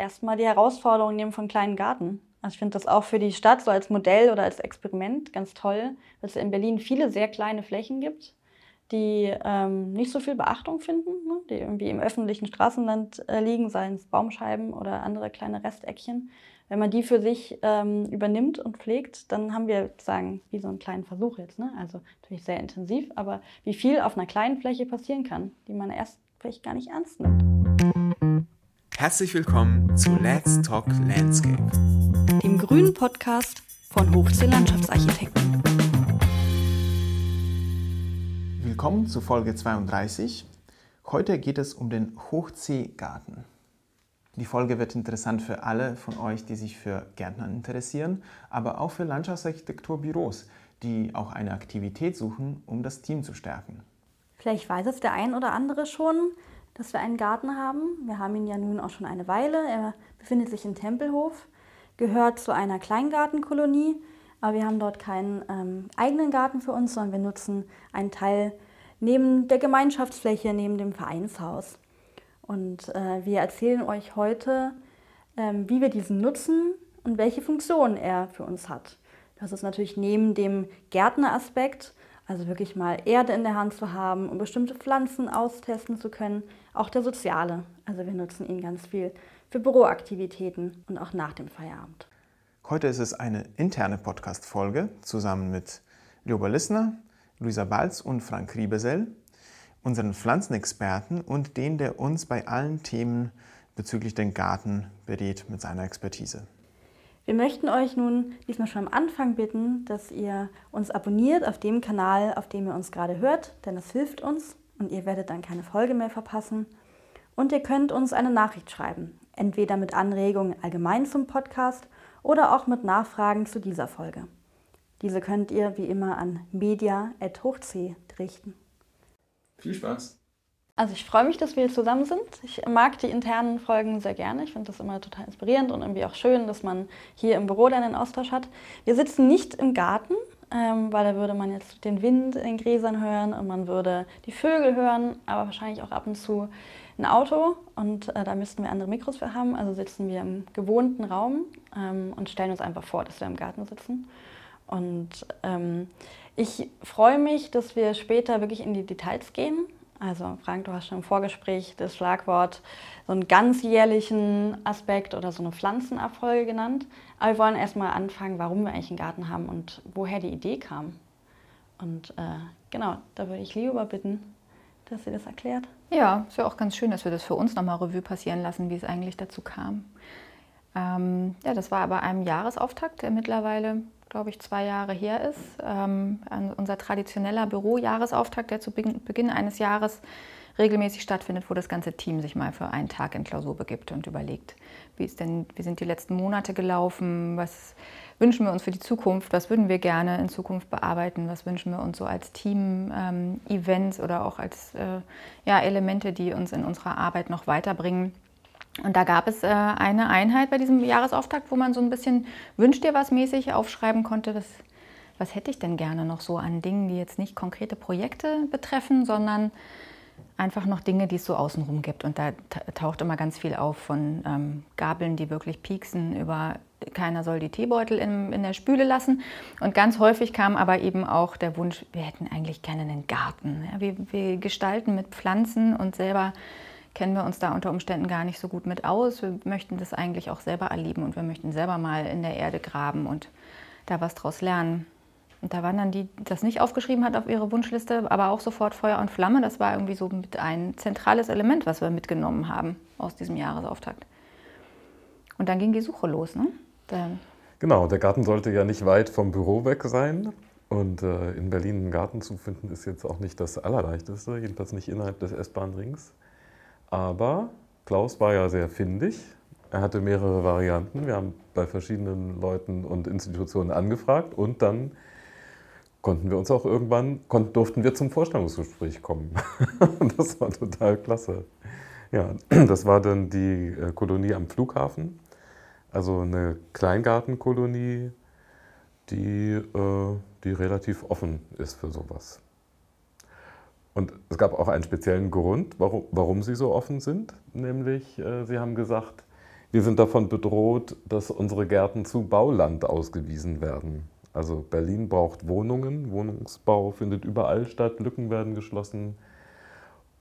erstmal die Herausforderung nehmen von kleinen Garten. Also ich finde das auch für die Stadt so als Modell oder als Experiment ganz toll, dass es in Berlin viele sehr kleine Flächen gibt, die ähm, nicht so viel Beachtung finden, ne? die irgendwie im öffentlichen Straßenland äh, liegen, seien es Baumscheiben oder andere kleine Resteckchen. Wenn man die für sich ähm, übernimmt und pflegt, dann haben wir sozusagen wie so einen kleinen Versuch jetzt. Ne? Also natürlich sehr intensiv, aber wie viel auf einer kleinen Fläche passieren kann, die man erst vielleicht gar nicht ernst nimmt. Herzlich willkommen zu Let's Talk Landscape, dem grünen Podcast von Hochsee Landschaftsarchitekten. Willkommen zu Folge 32. Heute geht es um den Hochseegarten. Die Folge wird interessant für alle von euch, die sich für Gärtnern interessieren, aber auch für Landschaftsarchitekturbüros, die auch eine Aktivität suchen, um das Team zu stärken. Vielleicht weiß es der ein oder andere schon dass wir einen Garten haben. Wir haben ihn ja nun auch schon eine Weile. Er befindet sich in Tempelhof, gehört zu einer Kleingartenkolonie, aber wir haben dort keinen ähm, eigenen Garten für uns, sondern wir nutzen einen Teil neben der Gemeinschaftsfläche, neben dem Vereinshaus. Und äh, wir erzählen euch heute, ähm, wie wir diesen nutzen und welche Funktion er für uns hat. Das ist natürlich neben dem Gärtneraspekt also wirklich mal Erde in der Hand zu haben, um bestimmte Pflanzen austesten zu können. Auch der soziale. Also wir nutzen ihn ganz viel für Büroaktivitäten und auch nach dem Feierabend. Heute ist es eine interne Podcast-Folge zusammen mit Lioba Lissner, Luisa Balz und Frank Riebesell, unseren Pflanzenexperten und den, der uns bei allen Themen bezüglich den Garten berät mit seiner Expertise. Wir möchten euch nun diesmal schon am Anfang bitten, dass ihr uns abonniert auf dem Kanal, auf dem ihr uns gerade hört, denn das hilft uns und ihr werdet dann keine Folge mehr verpassen. Und ihr könnt uns eine Nachricht schreiben, entweder mit Anregungen allgemein zum Podcast oder auch mit Nachfragen zu dieser Folge. Diese könnt ihr wie immer an media.hochc richten. Viel Spaß! Also ich freue mich, dass wir hier zusammen sind. Ich mag die internen Folgen sehr gerne. Ich finde das immer total inspirierend und irgendwie auch schön, dass man hier im Büro dann einen Austausch hat. Wir sitzen nicht im Garten, ähm, weil da würde man jetzt den Wind in den Gräsern hören und man würde die Vögel hören, aber wahrscheinlich auch ab und zu ein Auto und äh, da müssten wir andere Mikros für haben. Also sitzen wir im gewohnten Raum ähm, und stellen uns einfach vor, dass wir im Garten sitzen. Und ähm, ich freue mich, dass wir später wirklich in die Details gehen. Also Frank, du hast schon im Vorgespräch das Schlagwort so einen ganzjährlichen Aspekt oder so eine Pflanzenabfolge genannt. Aber wir wollen erstmal anfangen, warum wir eigentlich einen Garten haben und woher die Idee kam. Und äh, genau, da würde ich Lioba bitten, dass sie das erklärt. Ja, ist ja auch ganz schön, dass wir das für uns nochmal Revue passieren lassen, wie es eigentlich dazu kam. Ähm, ja, das war aber einem Jahresauftakt, der mittlerweile glaube ich, zwei Jahre her ist. Ähm, unser traditioneller Bürojahresauftakt, der zu Beginn eines Jahres regelmäßig stattfindet, wo das ganze Team sich mal für einen Tag in Klausur begibt und überlegt, wie, ist denn, wie sind die letzten Monate gelaufen, was wünschen wir uns für die Zukunft, was würden wir gerne in Zukunft bearbeiten, was wünschen wir uns so als Team-Events ähm, oder auch als äh, ja, Elemente, die uns in unserer Arbeit noch weiterbringen. Und da gab es äh, eine Einheit bei diesem Jahresauftakt, wo man so ein bisschen wünscht dir was mäßig aufschreiben konnte, was, was hätte ich denn gerne noch so an Dingen, die jetzt nicht konkrete Projekte betreffen, sondern einfach noch Dinge, die es so außenrum gibt. Und da taucht immer ganz viel auf von ähm, Gabeln, die wirklich pieksen, über keiner soll die Teebeutel in, in der Spüle lassen. Und ganz häufig kam aber eben auch der Wunsch, wir hätten eigentlich gerne einen Garten. Ja, wir, wir gestalten mit Pflanzen und selber kennen wir uns da unter Umständen gar nicht so gut mit aus. Wir möchten das eigentlich auch selber erleben und wir möchten selber mal in der Erde graben und da was draus lernen. Und da waren dann die, die das nicht aufgeschrieben hat auf ihre Wunschliste, aber auch sofort Feuer und Flamme. Das war irgendwie so mit ein zentrales Element, was wir mitgenommen haben aus diesem Jahresauftakt. Und dann ging die Suche los. Ne? Dann genau, der Garten sollte ja nicht weit vom Büro weg sein. Und äh, in Berlin einen Garten zu finden, ist jetzt auch nicht das Allerleichteste, jedenfalls nicht innerhalb des S-Bahn-Rings. Aber Klaus war ja sehr findig. Er hatte mehrere Varianten. Wir haben bei verschiedenen Leuten und Institutionen angefragt und dann konnten wir uns auch irgendwann, konnten, durften wir zum Vorstellungsgespräch kommen. das war total klasse. Ja, das war dann die äh, Kolonie am Flughafen, also eine Kleingartenkolonie, die, äh, die relativ offen ist für sowas. Und es gab auch einen speziellen Grund, warum, warum sie so offen sind. Nämlich, äh, sie haben gesagt, Wir sind davon bedroht, dass unsere Gärten zu Bauland ausgewiesen werden. Also Berlin braucht Wohnungen, Wohnungsbau findet überall statt, Lücken werden geschlossen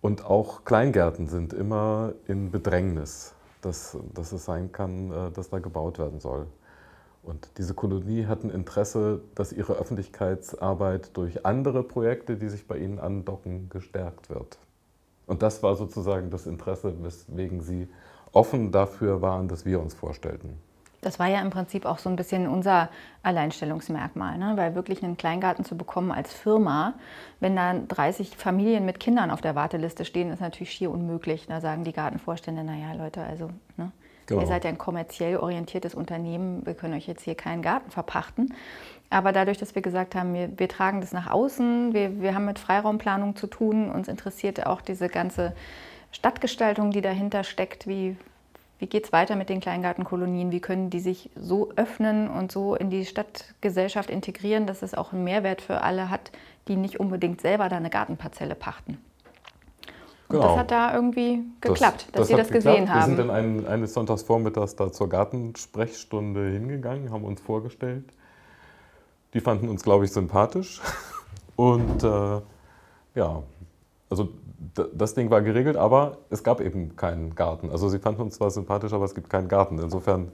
und auch Kleingärten sind immer in Bedrängnis, dass, dass es sein kann, äh, dass da gebaut werden soll. Und diese Kolonie hat ein Interesse, dass ihre Öffentlichkeitsarbeit durch andere Projekte, die sich bei ihnen andocken, gestärkt wird. Und das war sozusagen das Interesse, weswegen sie offen dafür waren, dass wir uns vorstellten. Das war ja im Prinzip auch so ein bisschen unser Alleinstellungsmerkmal, ne? weil wirklich einen Kleingarten zu bekommen als Firma, wenn da 30 Familien mit Kindern auf der Warteliste stehen, ist natürlich schier unmöglich. Da sagen die Gartenvorstände, naja Leute, also ne? Genau. ihr seid ja ein kommerziell orientiertes Unternehmen, wir können euch jetzt hier keinen Garten verpachten. Aber dadurch, dass wir gesagt haben, wir, wir tragen das nach außen, wir, wir haben mit Freiraumplanung zu tun, uns interessiert auch diese ganze Stadtgestaltung, die dahinter steckt, wie, wie geht es weiter mit den Kleingartenkolonien, wie können die sich so öffnen und so in die Stadtgesellschaft integrieren, dass es auch einen Mehrwert für alle hat, die nicht unbedingt selber da eine Gartenparzelle pachten. Und genau. das hat da irgendwie geklappt, das, dass das Sie das geklappt. gesehen haben. Wir sind dann ein, eines Sonntagsvormittags da zur Gartensprechstunde hingegangen, haben uns vorgestellt. Die fanden uns, glaube ich, sympathisch. Und äh, ja, also das Ding war geregelt, aber es gab eben keinen Garten. Also sie fanden uns zwar sympathisch, aber es gibt keinen Garten. Insofern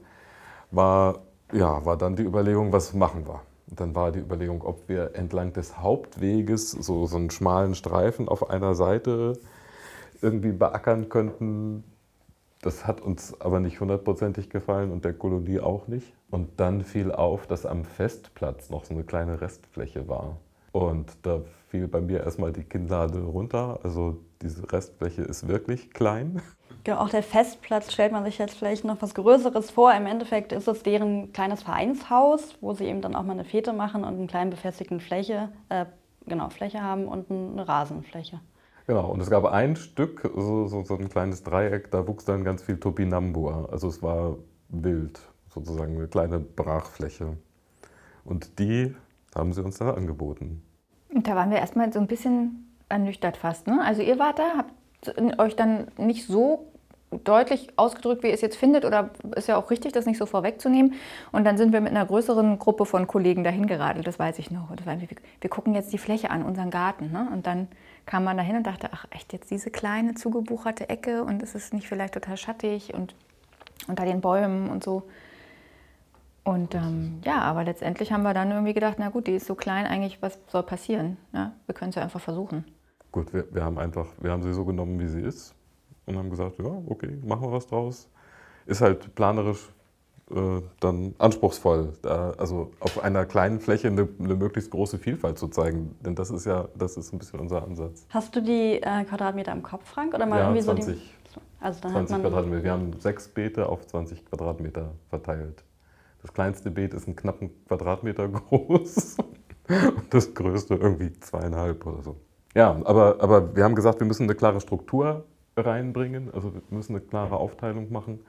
war, ja, war dann die Überlegung, was machen wir? Und dann war die Überlegung, ob wir entlang des Hauptweges so, so einen schmalen Streifen auf einer Seite irgendwie beackern könnten. Das hat uns aber nicht hundertprozentig gefallen und der Kolonie auch nicht. Und dann fiel auf, dass am Festplatz noch so eine kleine Restfläche war. Und da fiel bei mir erstmal die Kinnlade runter. Also diese Restfläche ist wirklich klein. Genau, auch der Festplatz stellt man sich jetzt vielleicht noch was Größeres vor. Im Endeffekt ist es deren kleines Vereinshaus, wo sie eben dann auch mal eine Fete machen und einen kleinen befestigten Fläche, äh, genau, Fläche haben und eine Rasenfläche. Genau, und es gab ein Stück, so, so, so ein kleines Dreieck, da wuchs dann ganz viel Topinambur. Also es war wild, sozusagen eine kleine Brachfläche. Und die haben sie uns dann angeboten. Und da waren wir erstmal so ein bisschen ernüchtert fast. Ne? Also ihr wart da, habt euch dann nicht so deutlich ausgedrückt, wie ihr es jetzt findet, oder ist ja auch richtig, das nicht so vorwegzunehmen. Und dann sind wir mit einer größeren Gruppe von Kollegen dahin geradelt, das weiß ich noch. War, wir, wir, gucken jetzt die Fläche an, unseren Garten. Ne? Und dann kam man dahin und dachte, ach echt, jetzt diese kleine zugebucherte Ecke und ist es nicht vielleicht total schattig und unter den Bäumen und so. Und ähm, ja, aber letztendlich haben wir dann irgendwie gedacht, na gut, die ist so klein, eigentlich, was soll passieren? Ja, wir können es ja einfach versuchen. Gut, wir, wir, haben einfach, wir haben sie so genommen, wie sie ist und haben gesagt, ja, okay, machen wir was draus. Ist halt planerisch äh, dann anspruchsvoll, da, also auf einer kleinen Fläche eine, eine, möglichst große Vielfalt zu zeigen. Denn das ist ja, das ist ein bisschen unser Ansatz. Hast du die äh, Quadratmeter im Kopf, Frank? Oder mal ja, irgendwie 20, so die, also dann 20 Quadratmeter. Wir haben sechs Beete auf 20 Quadratmeter verteilt. Das kleinste Beet ist einen knappen Quadratmeter groß und das größte irgendwie zweieinhalb oder so. Ja, aber, aber wir haben gesagt, wir müssen eine klare Struktur reinbringen, also wir müssen eine klare Aufteilung machen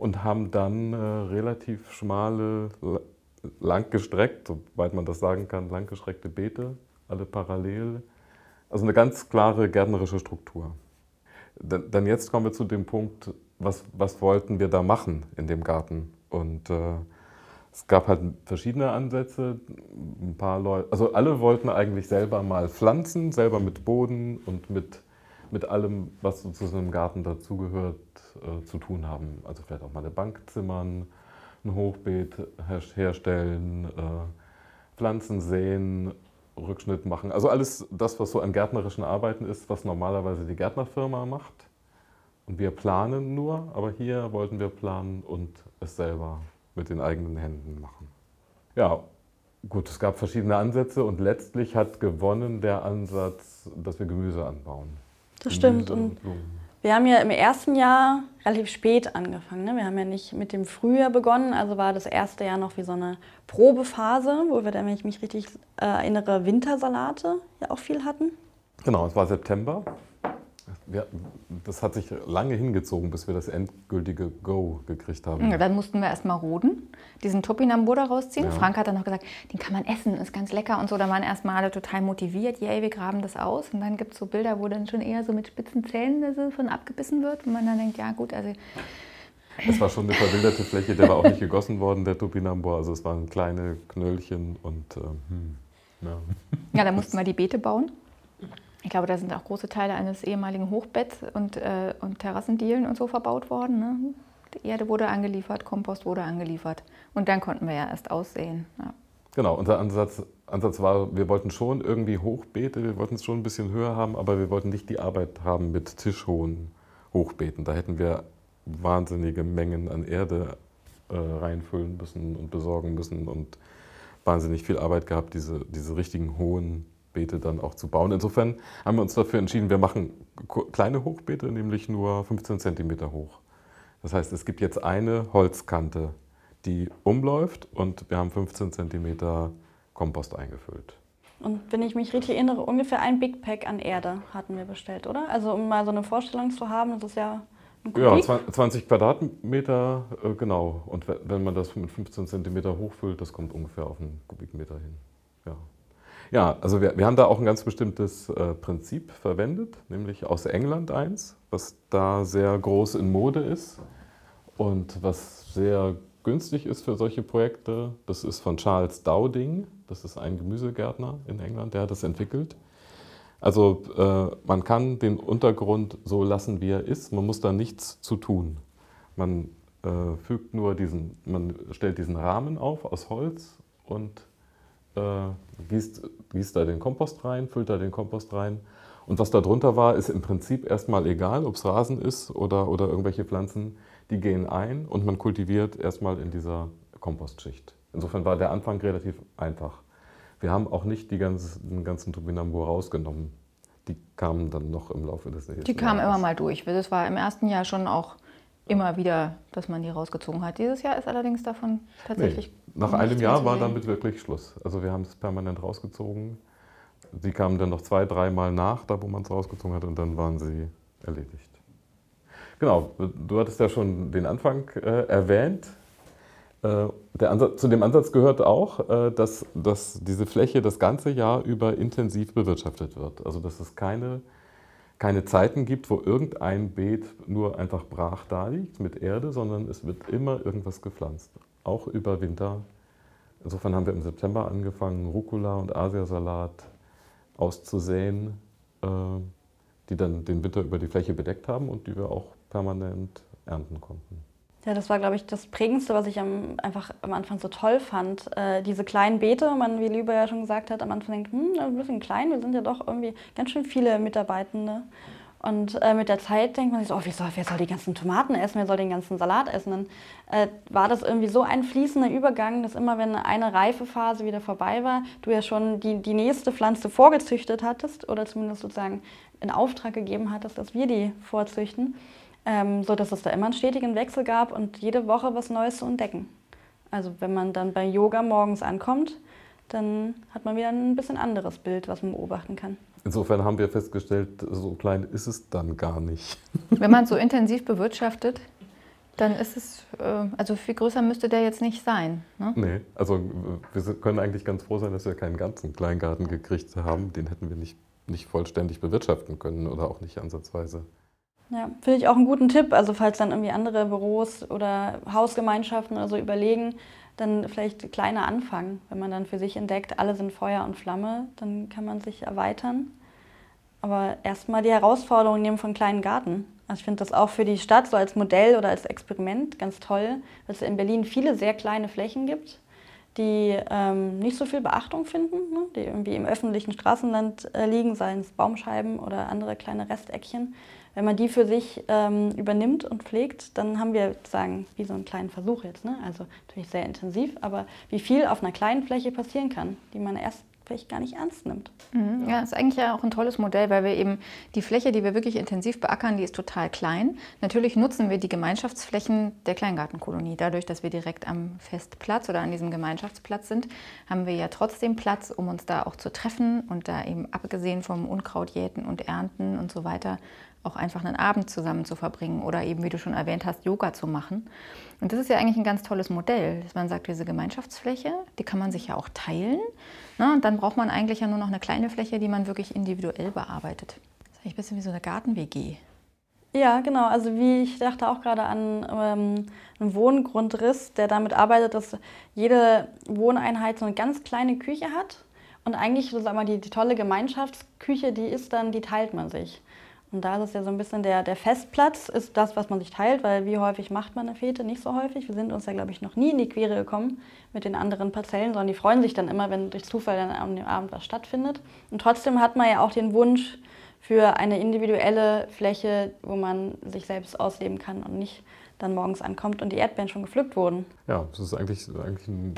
und haben dann äh, relativ schmale, langgestreckt, soweit man das sagen kann, langgestreckte Beete, alle parallel. Also eine ganz klare gärtnerische Struktur. Dann jetzt kommen wir zu dem Punkt, was, was wollten wir da machen in dem Garten? Und äh, es gab halt verschiedene Ansätze. Ein paar Leute, also alle wollten eigentlich selber mal pflanzen, selber mit Boden und mit, mit allem, was so zu so einem Garten dazugehört, äh, zu tun haben. Also vielleicht auch mal eine Bank zimmern, ein Hochbeet her herstellen, äh, Pflanzen säen, Rückschnitt machen. Also alles das, was so an gärtnerischen Arbeiten ist, was normalerweise die Gärtnerfirma macht. Und wir planen nur, aber hier wollten wir planen und es selber mit den eigenen Händen machen. Ja, gut, es gab verschiedene Ansätze und letztlich hat gewonnen der Ansatz, dass wir Gemüse anbauen. Das stimmt. Und wir haben ja im ersten Jahr relativ spät angefangen. Ne? Wir haben ja nicht mit dem Frühjahr begonnen, also war das erste Jahr noch wie so eine Probephase, wo wir, wenn ich mich richtig äh, erinnere, Wintersalate ja auch viel hatten. Genau, es war September ja, das hat sich lange hingezogen, bis wir das endgültige Go gekriegt haben. Ja, dann mussten wir erstmal roden, diesen Topinambur rausziehen. Ja. Frank hat dann noch gesagt, den kann man essen, ist ganz lecker und so. Da waren erstmal alle total motiviert, yay, wir graben das aus. Und dann gibt es so Bilder, wo dann schon eher so mit spitzen Zähnen von abgebissen wird. Und man dann denkt, ja gut, also Es war schon eine verwilderte Fläche, der war auch nicht gegossen worden, der Topinambur. Also es waren kleine Knöllchen und äh, hm, ja. ja, da mussten wir die Beete bauen. Ich glaube, da sind auch große Teile eines ehemaligen Hochbetts und, äh, und Terrassendielen und so verbaut worden. Ne? Die Erde wurde angeliefert, Kompost wurde angeliefert. Und dann konnten wir ja erst aussehen. Ja. Genau, unser Ansatz, Ansatz war, wir wollten schon irgendwie Hochbeete, wir wollten es schon ein bisschen höher haben, aber wir wollten nicht die Arbeit haben mit tischhohen Hochbeeten. Da hätten wir wahnsinnige Mengen an Erde äh, reinfüllen müssen und besorgen müssen und wahnsinnig viel Arbeit gehabt, diese, diese richtigen hohen Beete dann auch zu bauen. Insofern haben wir uns dafür entschieden, wir machen kleine Hochbeete, nämlich nur 15 cm hoch. Das heißt, es gibt jetzt eine Holzkante, die umläuft und wir haben 15 cm Kompost eingefüllt. Und wenn ich mich richtig erinnere, ungefähr ein Big Pack an Erde hatten wir bestellt, oder? Also um mal so eine Vorstellung zu haben, das ist ja ein Kubik. Ja, 20 Quadratmeter, äh, genau. Und wenn man das mit 15 cm hochfüllt, das kommt ungefähr auf einen Kubikmeter hin. Ja. Also wir, wir haben da auch ein ganz bestimmtes äh, Prinzip verwendet, nämlich aus England eins, was da sehr groß in Mode ist und was sehr günstig ist für solche Projekte. Das ist von Charles Dowding, das ist ein Gemüsegärtner in England, der hat das entwickelt. Also äh, man kann den Untergrund so lassen, wie er ist, man muss da nichts zu tun. Man äh, fügt nur diesen, man stellt diesen Rahmen auf aus Holz und äh, gießt, gießt da den Kompost rein, füllt da den Kompost rein. Und was da drunter war, ist im Prinzip erstmal egal, ob es Rasen ist oder, oder irgendwelche Pflanzen, die gehen ein und man kultiviert erstmal in dieser Kompostschicht. Insofern war der Anfang relativ einfach. Wir haben auch nicht die ganze, den ganzen Topinambur rausgenommen. Die kamen dann noch im Laufe des nächsten Die kamen immer mal durch. Das war im ersten Jahr schon auch immer wieder, dass man die rausgezogen hat. Dieses Jahr ist allerdings davon tatsächlich. Nee, nach einem Jahr war damit wirklich Schluss. Also wir haben es permanent rausgezogen. Sie kamen dann noch zwei, dreimal nach, da wo man es rausgezogen hat, und dann waren sie erledigt. Genau, du hattest ja schon den Anfang äh, erwähnt. Äh, Ansatz, zu dem Ansatz gehört auch, äh, dass, dass diese Fläche das ganze Jahr über intensiv bewirtschaftet wird. Also dass es keine keine Zeiten gibt, wo irgendein Beet nur einfach brach da liegt mit Erde, sondern es wird immer irgendwas gepflanzt, auch über Winter. Insofern haben wir im September angefangen, Rucola und Asiasalat auszusäen, äh, die dann den Winter über die Fläche bedeckt haben und die wir auch permanent ernten konnten. Ja, das war, glaube ich, das Prägendste, was ich am, einfach am Anfang so toll fand. Äh, diese kleinen Beete, man, wie Lübe ja schon gesagt hat, am Anfang denkt, hm, ein bisschen klein, wir sind ja doch irgendwie ganz schön viele Mitarbeitende. Und äh, mit der Zeit denkt man sich so, oh, wie soll, wer soll die ganzen Tomaten essen, wer soll den ganzen Salat essen? Dann äh, war das irgendwie so ein fließender Übergang, dass immer, wenn eine Reifephase wieder vorbei war, du ja schon die, die nächste Pflanze vorgezüchtet hattest oder zumindest sozusagen in Auftrag gegeben hattest, dass wir die vorzüchten ähm, so dass es da immer einen stetigen Wechsel gab und jede Woche was Neues zu entdecken. Also wenn man dann bei Yoga morgens ankommt, dann hat man wieder ein bisschen anderes Bild, was man beobachten kann. Insofern haben wir festgestellt, so klein ist es dann gar nicht. Wenn man so intensiv bewirtschaftet, dann ist es, äh, also viel größer müsste der jetzt nicht sein. Ne? Nee, also wir können eigentlich ganz froh sein, dass wir keinen ganzen Kleingarten gekriegt haben. Den hätten wir nicht, nicht vollständig bewirtschaften können oder auch nicht ansatzweise. Ja, finde ich auch einen guten Tipp. Also falls dann irgendwie andere Büros oder Hausgemeinschaften oder so überlegen, dann vielleicht kleiner anfangen. Wenn man dann für sich entdeckt, alle sind Feuer und Flamme, dann kann man sich erweitern. Aber erstmal die Herausforderung nehmen von kleinen Garten. Also ich finde das auch für die Stadt so als Modell oder als Experiment ganz toll, dass es in Berlin viele sehr kleine Flächen gibt, die ähm, nicht so viel Beachtung finden, ne? die irgendwie im öffentlichen Straßenland äh, liegen, seien es Baumscheiben oder andere kleine Resteckchen. Wenn man die für sich ähm, übernimmt und pflegt, dann haben wir sozusagen wie so einen kleinen Versuch jetzt. Ne? Also natürlich sehr intensiv, aber wie viel auf einer kleinen Fläche passieren kann, die man erst vielleicht gar nicht ernst nimmt. Mhm. Ja, ist eigentlich ja auch ein tolles Modell, weil wir eben die Fläche, die wir wirklich intensiv beackern, die ist total klein. Natürlich nutzen wir die Gemeinschaftsflächen der Kleingartenkolonie. Dadurch, dass wir direkt am Festplatz oder an diesem Gemeinschaftsplatz sind, haben wir ja trotzdem Platz, um uns da auch zu treffen und da eben abgesehen vom Unkrautjäten und Ernten und so weiter auch einfach einen Abend zusammen zu verbringen oder eben, wie du schon erwähnt hast, Yoga zu machen. Und das ist ja eigentlich ein ganz tolles Modell, dass man sagt, diese Gemeinschaftsfläche, die kann man sich ja auch teilen. Ne? Und dann braucht man eigentlich ja nur noch eine kleine Fläche, die man wirklich individuell bearbeitet. Das ist eigentlich ein bisschen wie so eine Garten-WG. Ja, genau. Also wie ich dachte auch gerade an ähm, einen Wohngrundriss, der damit arbeitet, dass jede Wohneinheit so eine ganz kleine Küche hat. Und eigentlich, sag mal, die, die tolle Gemeinschaftsküche, die ist dann, die teilt man sich. Und da ist es ja so ein bisschen der, der Festplatz, ist das, was man sich teilt, weil wie häufig macht man eine Fete? Nicht so häufig. Wir sind uns ja, glaube ich, noch nie in die Quere gekommen mit den anderen Parzellen, sondern die freuen sich dann immer, wenn durch Zufall dann an dem Abend was stattfindet. Und trotzdem hat man ja auch den Wunsch für eine individuelle Fläche, wo man sich selbst ausleben kann und nicht dann morgens ankommt und die Erdbeeren schon gepflückt wurden. Ja, das ist eigentlich, eigentlich ein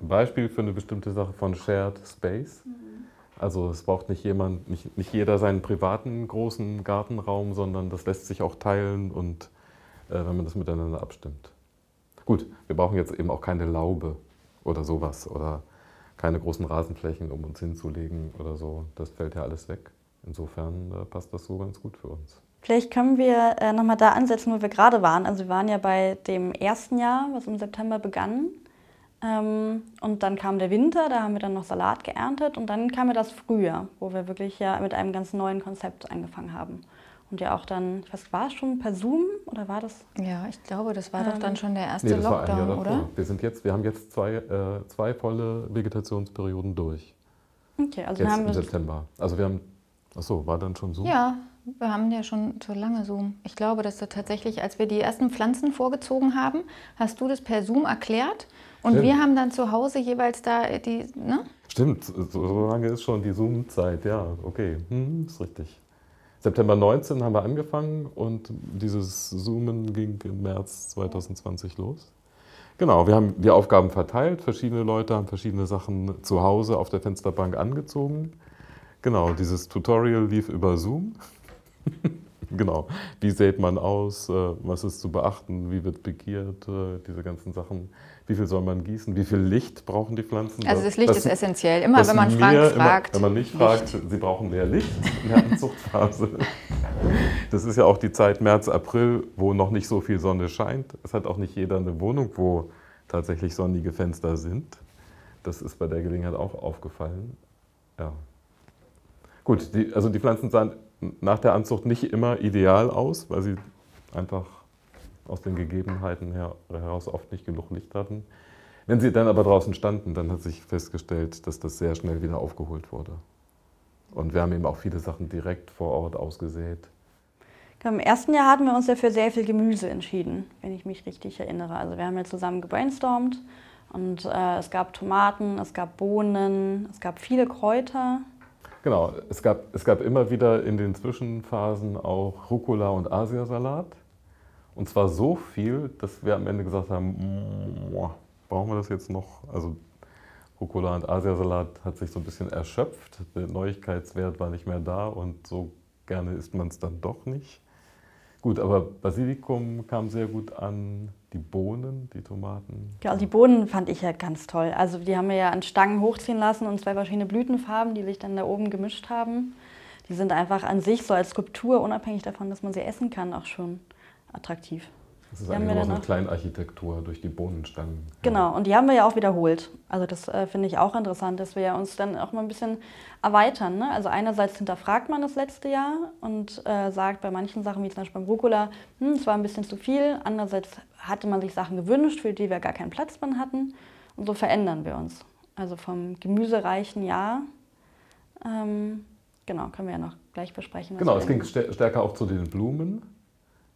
Beispiel für eine bestimmte Sache von Shared Space. Mhm. Also es braucht nicht jemand, nicht, nicht jeder seinen privaten großen Gartenraum, sondern das lässt sich auch teilen und äh, wenn man das miteinander abstimmt. Gut, wir brauchen jetzt eben auch keine Laube oder sowas oder keine großen Rasenflächen, um uns hinzulegen oder so. Das fällt ja alles weg. Insofern äh, passt das so ganz gut für uns. Vielleicht können wir äh, nochmal da ansetzen, wo wir gerade waren. Also wir waren ja bei dem ersten Jahr, was im September begann. Ähm, und dann kam der Winter, da haben wir dann noch Salat geerntet und dann kam ja das Frühjahr, wo wir wirklich ja mit einem ganz neuen Konzept angefangen haben. Und ja auch dann, ich weiß, war es schon per Zoom oder war das? Ja, ich glaube, das war ähm, doch dann schon der erste nee, Lockdown, oder? Wir sind jetzt, wir haben jetzt zwei, äh, zwei volle Vegetationsperioden durch. Okay, also jetzt wir haben im September. Also wir haben, ach so, war dann schon Zoom? Ja, wir haben ja schon so lange Zoom. Ich glaube, dass du tatsächlich, als wir die ersten Pflanzen vorgezogen haben, hast du das per Zoom erklärt und Stimmt. wir haben dann zu Hause jeweils da die, ne? Stimmt, so lange ist schon die Zoom-Zeit, ja, okay, hm, ist richtig. September 19 haben wir angefangen und dieses Zoomen ging im März 2020 los. Genau, wir haben die Aufgaben verteilt, verschiedene Leute haben verschiedene Sachen zu Hause auf der Fensterbank angezogen. Genau, dieses Tutorial lief über Zoom. genau, wie sät man aus, äh, was ist zu beachten, wie wird pikiert, äh, diese ganzen Sachen wie viel soll man gießen, wie viel Licht brauchen die Pflanzen. Also das Licht das, ist essentiell. Immer wenn man fragt, fragt. Immer, wenn man nicht Licht. fragt, sie brauchen mehr Licht in der Anzuchtphase. das ist ja auch die Zeit März, April, wo noch nicht so viel Sonne scheint. Es hat auch nicht jeder eine Wohnung, wo tatsächlich sonnige Fenster sind. Das ist bei der Gelegenheit auch aufgefallen. Ja. Gut, die, also die Pflanzen sahen nach der Anzucht nicht immer ideal aus, weil sie einfach aus den Gegebenheiten her, heraus oft nicht genug Licht hatten. Wenn sie dann aber draußen standen, dann hat sich festgestellt, dass das sehr schnell wieder aufgeholt wurde. Und wir haben eben auch viele Sachen direkt vor Ort ausgesät. Im ersten Jahr hatten wir uns ja für sehr viel Gemüse entschieden, wenn ich mich richtig erinnere. Also wir haben ja zusammen gebrainstormt und äh, es gab Tomaten, es gab Bohnen, es gab viele Kräuter. Genau, es gab, es gab immer wieder in den Zwischenphasen auch Rucola und Asiasalat. Und zwar so viel, dass wir am Ende gesagt haben, brauchen wir das jetzt noch? Also Rucola und Asiasalat hat sich so ein bisschen erschöpft. Der Neuigkeitswert war nicht mehr da und so gerne isst man es dann doch nicht. Gut, aber Basilikum kam sehr gut an, die Bohnen, die Tomaten. Ja, also die Bohnen fand ich ja ganz toll. Also die haben wir ja an Stangen hochziehen lassen und zwei verschiedene Blütenfarben, die sich dann da oben gemischt haben. Die sind einfach an sich so als Skulptur, unabhängig davon, dass man sie essen kann, auch schon attraktiv. Das ist eigentlich nur so eine Kleinarchitektur durch die Bohnenstangen. Genau, und die haben wir ja auch wiederholt. Also das äh, finde ich auch interessant, dass wir uns dann auch mal ein bisschen erweitern. Ne? Also einerseits hinterfragt man das letzte Jahr und äh, sagt bei manchen Sachen, wie zum Beispiel beim Rucola, hm, es war ein bisschen zu viel. Andererseits hatte man sich Sachen gewünscht, für die wir gar keinen Platz mehr hatten. Und so verändern wir uns. Also vom gemüsereichen Jahr, ähm, genau, können wir ja noch gleich besprechen. Genau, es ging stärker auch zu den Blumen.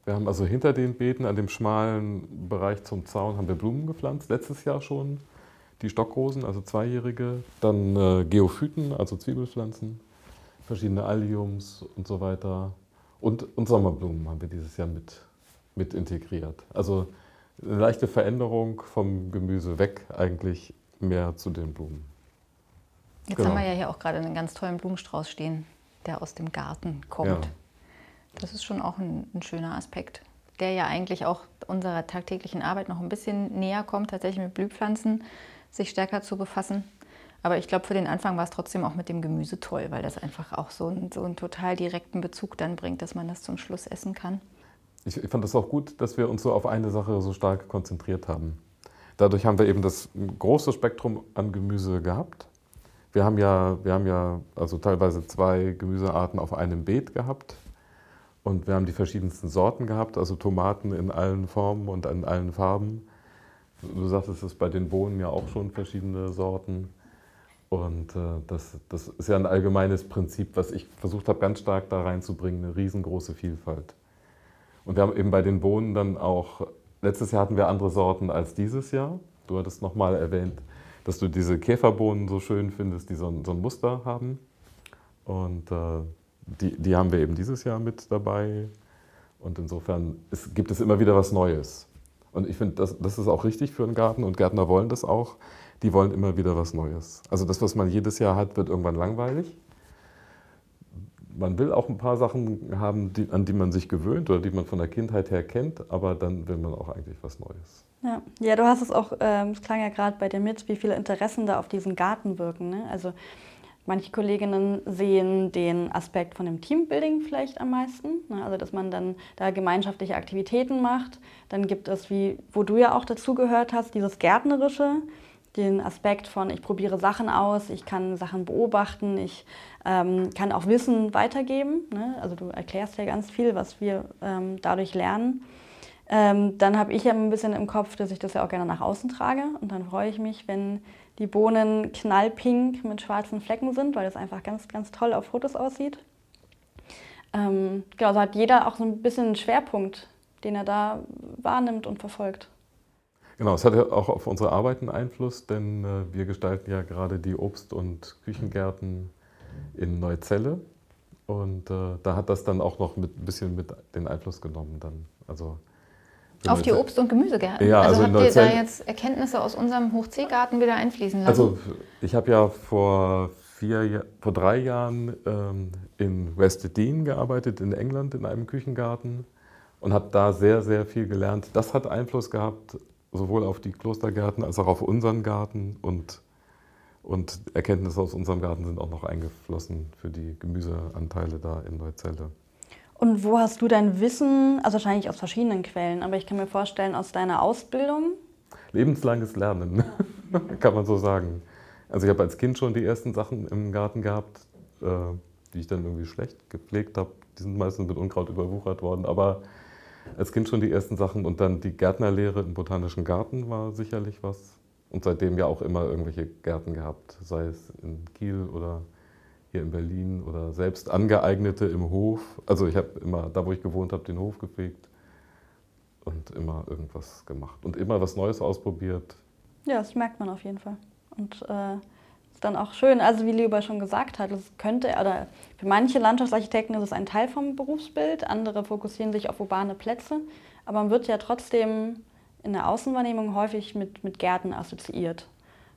Wir haben also hinter den Beeten, an dem schmalen Bereich zum Zaun, haben wir Blumen gepflanzt, letztes Jahr schon. Die Stockrosen, also zweijährige. Dann äh, Geophyten, also Zwiebelpflanzen, verschiedene Alliums und so weiter. Und, und Sommerblumen haben wir dieses Jahr mit, mit integriert. Also eine leichte Veränderung vom Gemüse weg, eigentlich mehr zu den Blumen. Jetzt genau. haben wir ja hier auch gerade einen ganz tollen Blumenstrauß stehen, der aus dem Garten kommt. Ja. Das ist schon auch ein, ein, schöner Aspekt, der ja eigentlich auch unserer tagtäglichen Arbeit noch ein bisschen näher kommt, tatsächlich mit Blühpflanzen sich stärker zu befassen. Aber ich glaube, für den Anfang war es trotzdem auch mit dem Gemüse toll, weil das einfach auch so, ein, so einen total direkten Bezug dann bringt, dass man das zum Schluss essen kann. Ich, ich fand es auch gut, dass wir uns so auf eine Sache so stark konzentriert haben. Dadurch haben wir eben das große Spektrum an Gemüse gehabt. Wir haben ja, wir haben ja also teilweise zwei Gemüsearten auf einem Beet gehabt. Und wir haben die verschiedensten Sorten gehabt, also Tomaten in allen Formen und in allen Farben. Du sagtest es bei den Bohnen ja auch schon verschiedene Sorten. Und äh, das, das ist ja ein allgemeines Prinzip, was ich versucht habe, ganz stark da reinzubringen, eine riesengroße Vielfalt. Und wir haben eben bei den Bohnen dann auch, letztes Jahr hatten wir andere Sorten als dieses Jahr. Du hattest nochmal erwähnt, dass du diese Käferbohnen so schön findest, die so ein, so ein Muster haben. Und äh, die, die haben wir eben dieses Jahr mit dabei. Und insofern ist, gibt es immer wieder was Neues. Und ich finde, das, das ist auch richtig für einen Garten und Gärtner wollen das auch. Die wollen immer wieder was Neues. Also das, was man jedes Jahr hat, wird irgendwann langweilig. Man will auch ein paar Sachen haben, die, an die man sich gewöhnt oder die man von der Kindheit her kennt, aber dann will man auch eigentlich was Neues. Ja, ja du hast es auch, ähm, es ähm, klang ja gerade bei dir mit, wie viele Interessen da auf diesen Garten wirken. Ne? Also Manche Kolleginnen sehen den Aspekt von dem Teambuilding vielleicht am meisten, ne? also dass man dann da gemeinschaftliche Aktivitäten macht. Dann gibt es, wie, wo du ja auch dazugehört hast, dieses Gärtnerische, den Aspekt von, ich probiere Sachen aus, ich kann Sachen beobachten, ich ähm, kann auch Wissen weitergeben. Ne? Also du erklärst ja ganz viel, was wir ähm, dadurch lernen. Ähm, dann habe ich ja ein bisschen im Kopf, dass ich das ja auch gerne nach außen trage. Und dann freue ich mich, wenn die Bohnen knallpink mit schwarzen Flecken sind, weil das einfach ganz, ganz toll auf Fotos aussieht. Ähm, genau, also hat jeder auch so ein bisschen einen Schwerpunkt, den er da wahrnimmt und verfolgt. Genau, es hat ja auch auf unsere Arbeiten Einfluss, denn äh, wir gestalten ja gerade die Obst- und Küchengärten in Neuzelle. Und äh, da hat das dann auch noch mit, ein bisschen mit den Einfluss genommen. Dann. Also auf die Obst- und Gemüsegärten? Ja, also, also habt ihr da jetzt Erkenntnisse aus unserem Hochseegarten wieder einfließen lassen? Also ich habe ja vor, vier, vor drei Jahren ähm, in West Dean gearbeitet, in England, in einem Küchengarten und habe da sehr, sehr viel gelernt. Das hat Einfluss gehabt, sowohl auf die Klostergärten als auch auf unseren Garten und, und Erkenntnisse aus unserem Garten sind auch noch eingeflossen für die Gemüseanteile da in Neuzelle. Und wo hast du dein Wissen, also wahrscheinlich aus verschiedenen Quellen, aber ich kann mir vorstellen, aus deiner Ausbildung? Lebenslanges Lernen, kann man so sagen. Also ich habe als Kind schon die ersten Sachen im Garten gehabt, äh, die ich dann irgendwie schlecht gepflegt habe. Die sind meistens mit Unkraut überwuchert worden, aber als Kind schon die ersten Sachen und dann die Gärtnerlehre im Botanischen Garten war sicherlich was. Und seitdem ja auch immer irgendwelche Gärten gehabt, sei es in Kiel oder hier in Berlin oder selbst angeeignete im Hof. Also ich habe immer, da wo ich gewohnt habe, den Hof gepflegt und immer irgendwas gemacht und immer was Neues ausprobiert. Ja, das merkt man auf jeden Fall. Und äh, ist dann auch schön, also wie Lieber schon gesagt hat, es könnte, oder für manche Landschaftsarchitekten ist es ein Teil vom Berufsbild, andere fokussieren sich auf urbane Plätze, aber man wird ja trotzdem in der Außenwahrnehmung häufig mit, mit Gärten assoziiert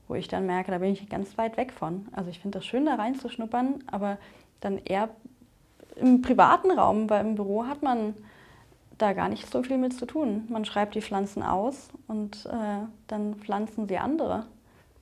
wo ich dann merke, da bin ich ganz weit weg von. Also ich finde das schön, da reinzuschnuppern, aber dann eher im privaten Raum, weil im Büro hat man da gar nicht so viel mit zu tun. Man schreibt die Pflanzen aus und äh, dann pflanzen sie andere.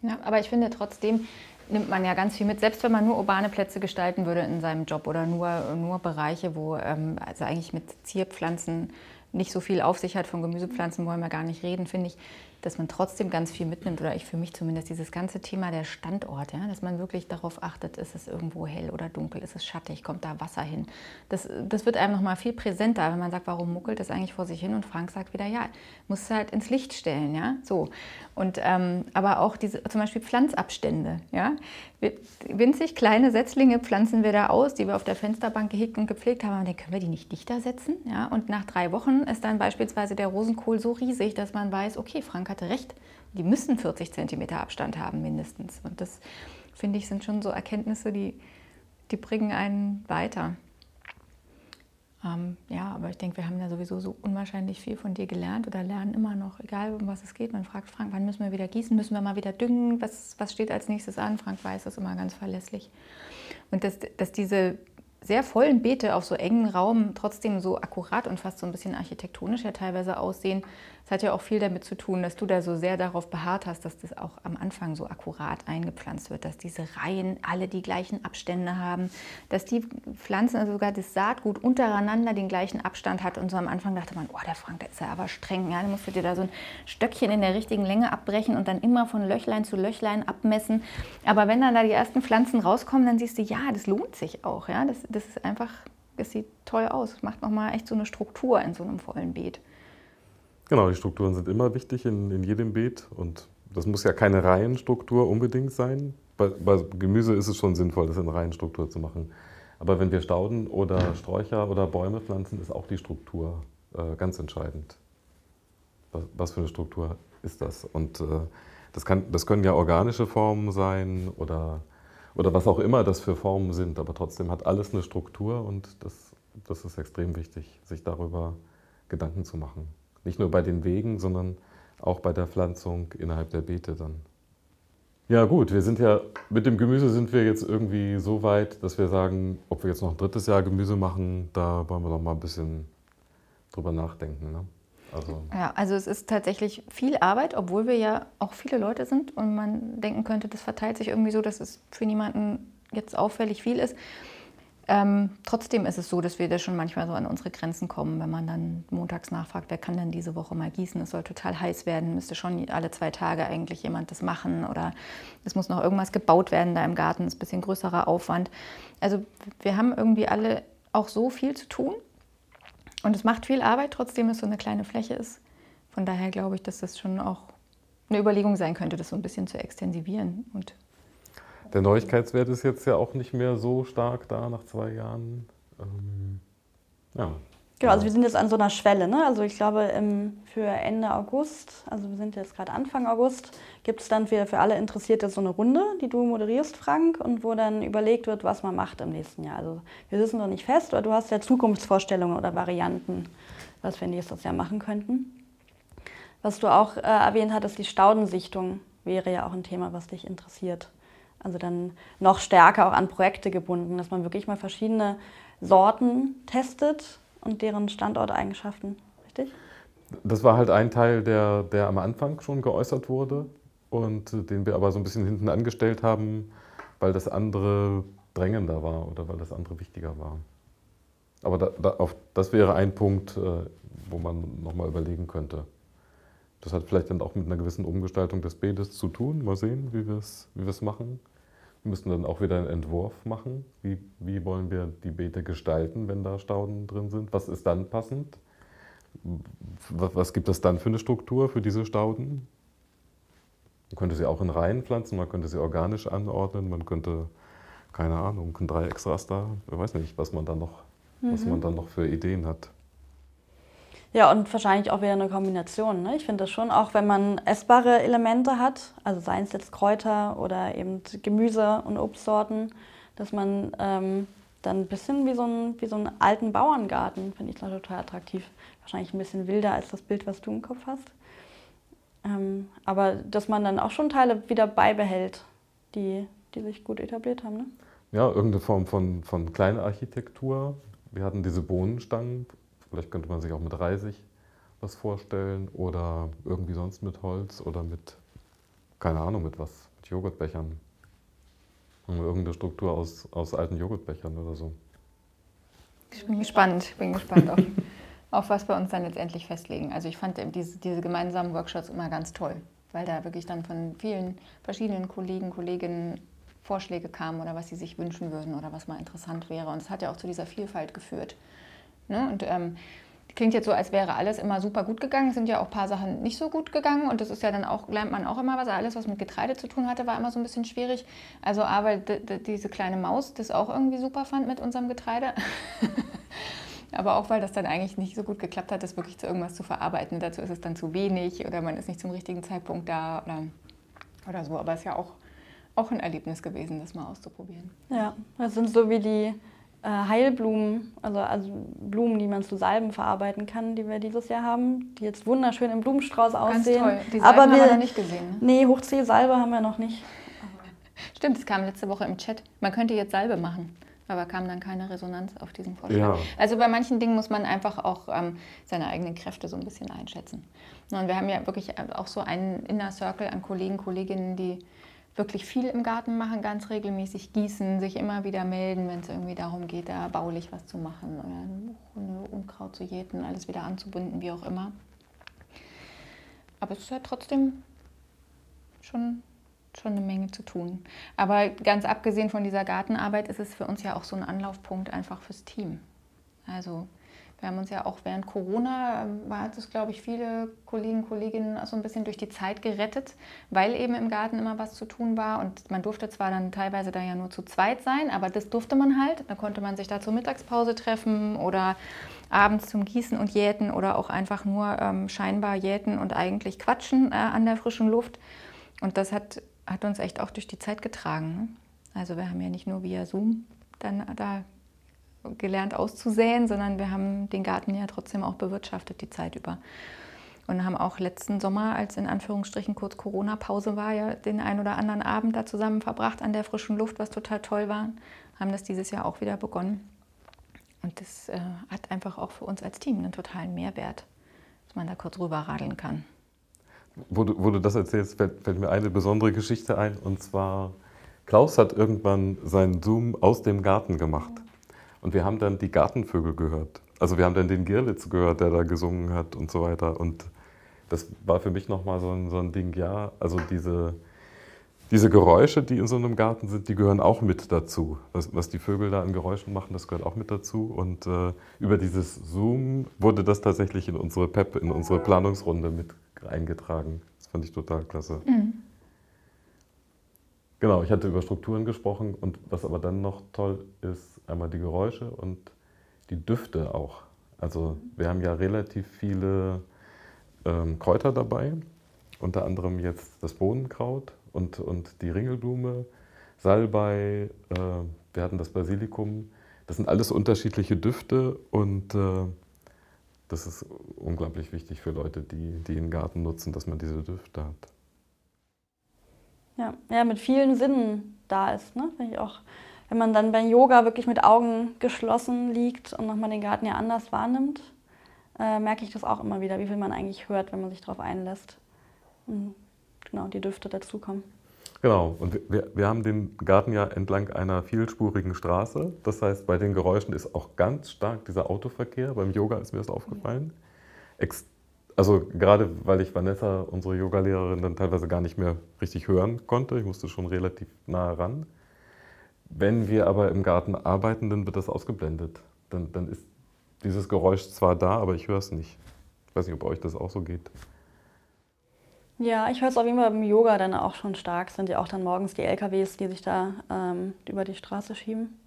Ja, aber ich finde trotzdem nimmt man ja ganz viel mit, selbst wenn man nur urbane Plätze gestalten würde in seinem Job oder nur, nur Bereiche, wo ähm, also eigentlich mit Zierpflanzen nicht so viel auf sich hat, von Gemüsepflanzen wollen wir gar nicht reden, finde ich, dass man trotzdem ganz viel mitnimmt, oder ich für mich zumindest, dieses ganze Thema der Standort, ja, dass man wirklich darauf achtet, ist es irgendwo hell oder dunkel, ist es schattig, kommt da Wasser hin. Das, das wird einem nochmal viel präsenter, wenn man sagt, warum muckelt das eigentlich vor sich hin? Und Frank sagt wieder, ja, muss es halt ins Licht stellen, ja, so. Und, ähm, aber auch diese, zum Beispiel Pflanzabstände, ja. Winzig kleine Setzlinge pflanzen wir da aus, die wir auf der Fensterbank gehegt und gepflegt haben, und dann können wir die nicht dichter setzen, ja. Und nach drei Wochen ist dann beispielsweise der Rosenkohl so riesig, dass man weiß, okay, Frank hatte recht, die müssen 40 cm Abstand haben mindestens. Und das, finde ich, sind schon so Erkenntnisse, die, die bringen einen weiter. Ähm, ja, aber ich denke, wir haben ja sowieso so unwahrscheinlich viel von dir gelernt oder lernen immer noch, egal um was es geht. Man fragt Frank, wann müssen wir wieder gießen, müssen wir mal wieder düngen, was, was steht als nächstes an? Frank weiß das immer ganz verlässlich. Und dass, dass diese sehr vollen Beete auf so engen Raum trotzdem so akkurat und fast so ein bisschen architektonisch ja teilweise aussehen, hat ja auch viel damit zu tun, dass du da so sehr darauf beharrt hast, dass das auch am Anfang so akkurat eingepflanzt wird, dass diese Reihen alle die gleichen Abstände haben, dass die Pflanzen, also sogar das Saatgut untereinander den gleichen Abstand hat. Und so am Anfang dachte man, oh, der Frank, der ist ja aber streng. Ja, dann musst du dir da so ein Stöckchen in der richtigen Länge abbrechen und dann immer von Löchlein zu Löchlein abmessen. Aber wenn dann da die ersten Pflanzen rauskommen, dann siehst du, ja, das lohnt sich auch. Ja, das, das ist einfach es sieht toll aus. Es macht nochmal echt so eine Struktur in so einem vollen Beet. Genau, die Strukturen sind immer wichtig in, in jedem Beet und das muss ja keine Reihenstruktur unbedingt sein. Bei, bei, Gemüse ist es schon sinnvoll, das in Reihenstruktur zu machen. Aber wenn wir Stauden oder Sträucher oder Bäume pflanzen, ist auch die Struktur äh, ganz entscheidend. Was, was, für eine Struktur ist das? Und äh, das, kann, das können ja organische Formen sein oder, oder was auch immer das für Formen sind, aber trotzdem hat alles eine Struktur und das, das ist extrem wichtig, sich darüber Gedanken zu machen. Nicht nur bei den Wegen, sondern auch bei der Pflanzung innerhalb der Beete dann. Ja gut, wir sind ja mit dem Gemüse sind wir jetzt irgendwie so weit, dass wir sagen, ob wir jetzt noch ein drittes Jahr Gemüse machen, da wollen wir noch mal ein bisschen drüber nachdenken. Ne? Also ja, also es ist tatsächlich viel Arbeit, obwohl wir ja auch viele Leute sind und man denken könnte, das verteilt sich irgendwie so, dass es für niemanden jetzt auffällig viel ist. Ähm, trotzdem ist es so, dass wir da schon manchmal so an unsere Grenzen kommen, wenn man dann montags nachfragt, wer kann denn diese Woche mal gießen? Es soll total heiß werden, müsste schon alle zwei Tage eigentlich jemand das machen oder es muss noch irgendwas gebaut werden da im Garten, ist ein bisschen größerer Aufwand. Also wir haben irgendwie alle auch so viel zu tun und es macht viel Arbeit, trotzdem es so eine kleine Fläche ist. Von daher glaube ich, dass das schon auch eine Überlegung sein könnte, das so ein bisschen zu extensivieren und der Neuigkeitswert ist jetzt ja auch nicht mehr so stark da nach zwei Jahren. Ähm, ja. Genau, also wir sind jetzt an so einer Schwelle. Ne? Also ich glaube, im, für Ende August, also wir sind jetzt gerade Anfang August, gibt es dann wieder für alle Interessierte so eine Runde, die du moderierst, Frank, und wo dann überlegt wird, was man macht im nächsten Jahr. Also wir wissen noch nicht fest, aber du hast ja Zukunftsvorstellungen oder Varianten, was wir nächstes Jahr machen könnten. Was du auch äh, erwähnt hattest, die Staudensichtung wäre ja auch ein Thema, was dich interessiert. Also dann noch stärker auch an Projekte gebunden, dass man wirklich mal verschiedene Sorten testet und deren Standorteigenschaften, richtig? Das war halt ein Teil, der, der am Anfang schon geäußert wurde und den wir aber so ein bisschen hinten angestellt haben, weil das andere drängender war oder weil das andere wichtiger war. Aber da, da, auf, das wäre ein Punkt, äh, wo man nochmal überlegen könnte. Das hat vielleicht dann auch mit einer gewissen Umgestaltung des Beetes zu tun. Mal sehen, wie wir es wie machen. Wir müssen dann auch wieder einen Entwurf machen. Wie, wie wollen wir die Beete gestalten, wenn da Stauden drin sind? Was ist dann passend? Was, gibt es dann für eine Struktur für diese Stauden? Man könnte sie auch in Reihen pflanzen, man könnte sie organisch anordnen, man könnte, keine Ahnung, ein Dreiecksraster, ich weiß nicht, was man dann noch, mhm. was man dann noch für Ideen hat. Ja, und wahrscheinlich auch wieder eine Kombination. Ne? Ich finde das schon, auch wenn man essbare Elemente hat, also seien es jetzt Kräuter oder eben Gemüse und Obstsorten, dass man ähm, dann ein bisschen wie so, ein, wie so einen alten Bauerngarten, finde ich total attraktiv. Wahrscheinlich ein bisschen wilder als das Bild, was du im Kopf hast. Ähm, aber dass man dann auch schon Teile wieder beibehält, die, die sich gut etabliert haben. Ne? Ja, irgendeine Form von, von Kleinarchitektur. Wir hatten diese Bohnenstangen Vielleicht könnte man sich auch mit Reisig was vorstellen oder irgendwie sonst mit Holz oder mit, keine Ahnung, mit was, mit Joghurtbechern. Irgendeine Struktur aus, aus alten Joghurtbechern oder so. Ich bin gespannt, ich bin gespannt auf, auf was wir uns dann letztendlich festlegen. Also ich fand diese, diese gemeinsamen Workshops immer ganz toll, weil da wirklich dann von vielen verschiedenen Kollegen, Kolleginnen Vorschläge kamen oder was sie sich wünschen würden oder was mal interessant wäre. Und es hat ja auch zu dieser Vielfalt geführt. Ne? Und ähm, klingt jetzt so, als wäre alles immer super gut gegangen. Es sind ja auch ein paar Sachen nicht so gut gegangen. Und das ist ja dann auch, lernt man auch immer was. Alles, was mit Getreide zu tun hatte, war immer so ein bisschen schwierig. Also, aber diese kleine Maus das auch irgendwie super fand mit unserem Getreide. aber auch, weil das dann eigentlich nicht so gut geklappt hat, das wirklich zu irgendwas zu verarbeiten. Dazu ist es dann zu wenig oder man ist nicht zum richtigen Zeitpunkt da oder, oder so. Aber es ist ja auch, auch ein Erlebnis gewesen, das mal auszuprobieren. Ja, das sind so wie die Heilblumen, also, also Blumen, die man zu Salben verarbeiten kann, die wir dieses Jahr haben, die jetzt wunderschön im Blumenstrauß aussehen. Ganz toll. Die Salben Aber wir, haben wir noch nicht gesehen. Ne? Nee, Hochzeh-Salbe haben wir noch nicht. Stimmt, das kam letzte Woche im Chat. Man könnte jetzt Salbe machen. Aber kam dann keine Resonanz auf diesen Vorschlag. Ja. Also bei manchen Dingen muss man einfach auch ähm, seine eigenen Kräfte so ein bisschen einschätzen. Und wir haben ja wirklich auch so einen Inner Circle an Kollegen, Kolleginnen, die wirklich viel im Garten machen, ganz regelmäßig gießen, sich immer wieder melden, wenn es irgendwie darum geht, da baulich was zu machen oder eine Unkraut zu jäten, alles wieder anzubinden, wie auch immer. Aber es ist ja trotzdem schon, schon eine Menge zu tun. Aber ganz abgesehen von dieser Gartenarbeit ist es für uns ja auch so ein Anlaufpunkt einfach fürs Team. Also wir haben uns ja auch während Corona, ähm, war es, glaube ich, viele Kollegen, Kolleginnen so ein bisschen durch die Zeit gerettet, weil eben im Garten immer was zu tun war. Und man durfte zwar dann teilweise da ja nur zu zweit sein, aber das durfte man halt. Da konnte man sich da zur Mittagspause treffen oder abends zum Gießen und Jäten oder auch einfach nur ähm, scheinbar jäten und eigentlich quatschen äh, an der frischen Luft. Und das hat, hat uns echt auch durch die Zeit getragen. Ne? Also wir haben ja nicht nur via Zoom dann da gelernt auszusäen, sondern wir haben den Garten ja trotzdem auch bewirtschaftet die Zeit über. Und haben auch letzten Sommer, als in Anführungsstrichen kurz Corona-Pause war, ja den ein oder anderen Abend da zusammen verbracht an der frischen Luft, was total toll war. Haben das dieses Jahr auch wieder begonnen. Und das äh, hat einfach auch für uns als Team einen totalen Mehrwert, dass man da kurz rüber radeln kann. Wo du, wo du das erzählst, fällt, fällt mir eine besondere Geschichte ein. Und zwar, Klaus hat irgendwann seinen Zoom aus dem Garten gemacht. Und wir haben dann die Gartenvögel gehört. Also wir haben dann den Girlitz gehört, der da gesungen hat und so weiter. Und das war für mich nochmal so ein, so ein Ding, ja, also diese, diese Geräusche, die in so einem Garten sind, die gehören auch mit dazu. Was, was die Vögel da an Geräuschen machen, das gehört auch mit dazu. Und äh, über dieses Zoom wurde das tatsächlich in unsere PEP, in unsere Planungsrunde mit eingetragen. Das fand ich total klasse. Mhm. Genau, ich hatte über Strukturen gesprochen und was aber dann noch toll ist, einmal die Geräusche und die Düfte auch. Also wir haben ja relativ viele ähm, Kräuter dabei, unter anderem jetzt das Bohnenkraut und, und die Ringelblume, Salbei, äh, wir hatten das Basilikum. Das sind alles unterschiedliche Düfte und äh, das ist unglaublich wichtig für Leute, die, die einen Garten nutzen, dass man diese Düfte hat. Ja, ja, mit vielen Sinnen da ist. Ne? Wenn, ich auch, wenn man dann beim Yoga wirklich mit Augen geschlossen liegt und nochmal den Garten ja anders wahrnimmt, äh, merke ich das auch immer wieder, wie viel man eigentlich hört, wenn man sich darauf einlässt. Und genau, die Düfte dazukommen. Genau, und wir, wir haben den Garten ja entlang einer vielspurigen Straße. Das heißt, bei den Geräuschen ist auch ganz stark dieser Autoverkehr. Beim Yoga ist mir das aufgefallen. Ex also gerade weil ich Vanessa, unsere Yogalehrerin, dann teilweise gar nicht mehr richtig hören konnte. Ich musste schon relativ nah ran. Wenn wir aber im Garten arbeiten, dann wird das ausgeblendet. Dann, dann ist dieses Geräusch zwar da, aber ich höre es nicht. Ich weiß nicht, ob euch das auch so geht. Ja, ich höre es auf jeden Fall beim Yoga dann auch schon stark. Sind ja auch dann morgens die LKWs, die sich da ähm, über die Straße schieben.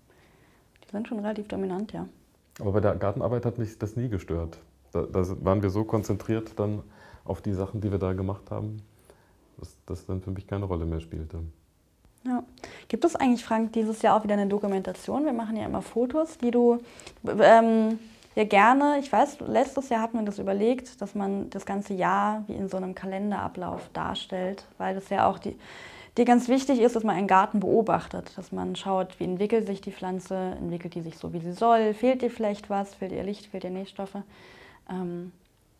Die sind schon relativ dominant, ja. Aber bei der Gartenarbeit hat mich das nie gestört. Da, da, waren wir so konzentriert dann auf die Sachen, die wir da gemacht haben, dass das dann für mich keine Rolle mehr spielte. Ja. Gibt es eigentlich, Frank, dieses Jahr auch wieder eine Dokumentation? Wir machen ja immer Fotos, die du ähm, ja gerne, ich weiß, letztes Jahr hat man das überlegt, dass man das ganze Jahr wie in so einem Kalenderablauf darstellt, weil das ja auch die, dir ganz wichtig ist, dass man einen Garten beobachtet, dass man schaut, wie entwickelt sich die Pflanze, entwickelt die sich so, wie sie soll, fehlt ihr vielleicht was, fehlt ihr Licht, fehlt ihr Nährstoffe. Ähm,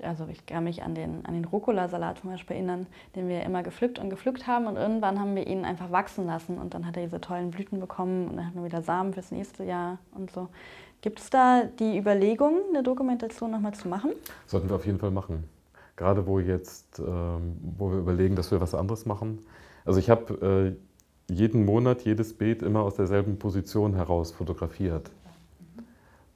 also ich kann mich an den, an den Rucola-Salat zum Beispiel erinnern, den wir immer gepflückt und gepflückt haben und irgendwann haben wir ihn einfach wachsen lassen und dann hat er diese tollen Blüten bekommen und dann hatten wir wieder Samen fürs nächste Jahr und so. Gibt es da die Überlegung, eine Dokumentation nochmal zu machen? Sollten wir auf jeden Fall machen. Gerade wo jetzt, ähm, wo wir überlegen, dass wir was anderes machen. Also ich habe äh, jeden Monat jedes Beet immer aus derselben Position heraus fotografiert.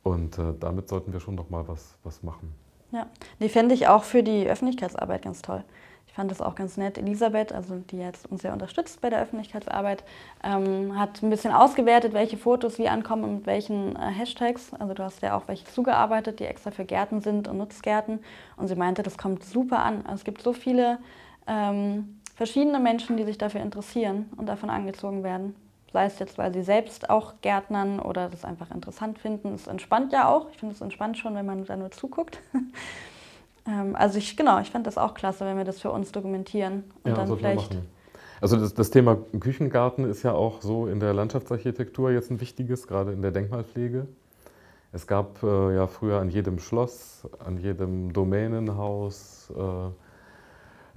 Und äh, damit sollten wir schon noch mal was, was machen. Ja, die fände ich auch für die Öffentlichkeitsarbeit ganz toll. Ich fand das auch ganz nett. Elisabeth, also die jetzt uns sehr unterstützt bei der Öffentlichkeitsarbeit, ähm, hat ein bisschen ausgewertet, welche Fotos wie ankommen und mit welchen äh, Hashtags. Also du hast ja auch welche zugearbeitet, die extra für Gärten sind und Nutzgärten. Und sie meinte, das kommt super an. Also es gibt so viele ähm, verschiedene Menschen, die sich dafür interessieren und davon angezogen werden. Sei es jetzt, weil sie selbst auch Gärtnern oder das einfach interessant finden. Es entspannt ja auch. Ich finde es entspannt schon, wenn man da nur zuguckt. ähm, also ich, genau, ich fand das auch klasse, wenn wir das für uns dokumentieren. Und ja, dann vielleicht. Also das, das, Thema Küchengarten ist ja auch so in der Landschaftsarchitektur jetzt ein wichtiges, gerade in der Denkmalpflege. Es gab äh, ja früher an jedem Schloss, an jedem Domänenhaus, äh,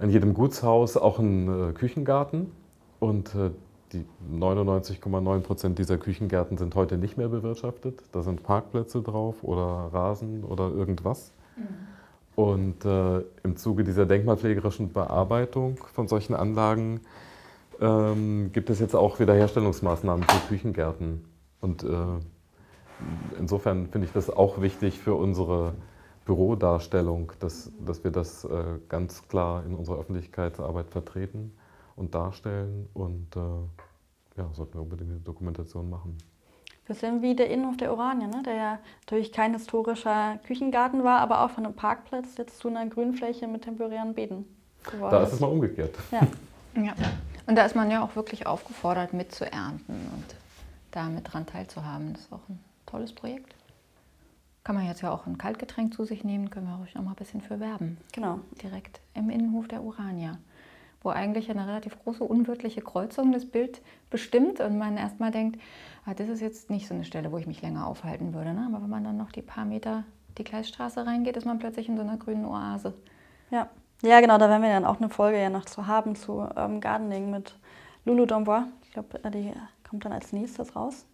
an jedem Gutshaus auch einen äh, Küchengarten. Und äh, die 99,9 Prozent dieser Küchengärten sind heute nicht mehr bewirtschaftet. Da sind Parkplätze drauf oder Rasen oder irgendwas. Mhm. Und äh, im Zuge dieser denkmalpflegerischen Bearbeitung von solchen Anlagen ähm, gibt es jetzt auch Wiederherstellungsmaßnahmen für Küchengärten. Und äh, insofern finde ich das auch wichtig für unsere Bürodarstellung, dass, dass wir das äh, ganz klar in unserer Öffentlichkeitsarbeit vertreten und darstellen und äh, ja, sollten wir unbedingt eine Dokumentation machen. Bisschen wie der Innenhof der Oranje, ne? der ja natürlich kein historischer Küchengarten war, aber auch von einem Parkplatz jetzt zu einer Grünfläche mit temporären Beeten geworden Da ist es mal umgekehrt. Ja. ja. Und da ist man ja auch wirklich aufgefordert, mitzuernten und da mit dran teilzuhaben. Das ist auch ein tolles Projekt. Kann man jetzt ja auch ein Kaltgetränk zu sich nehmen, können wir ruhig noch mal ein bisschen für werben. Genau. Direkt im Innenhof der Urania, wo eigentlich eine relativ große unwirtliche Kreuzung das Bild bestimmt und man erstmal denkt, ah, das ist jetzt nicht so eine Stelle, wo ich mich länger aufhalten würde. Ne? Aber wenn man dann noch die paar Meter die Gleisstraße reingeht, ist man plötzlich in so einer grünen Oase. Ja, ja genau, da werden wir dann auch eine Folge ja noch zu haben zu Urban Gardening mit Lulu Dombois. Ich glaube, die kommt dann als nächstes raus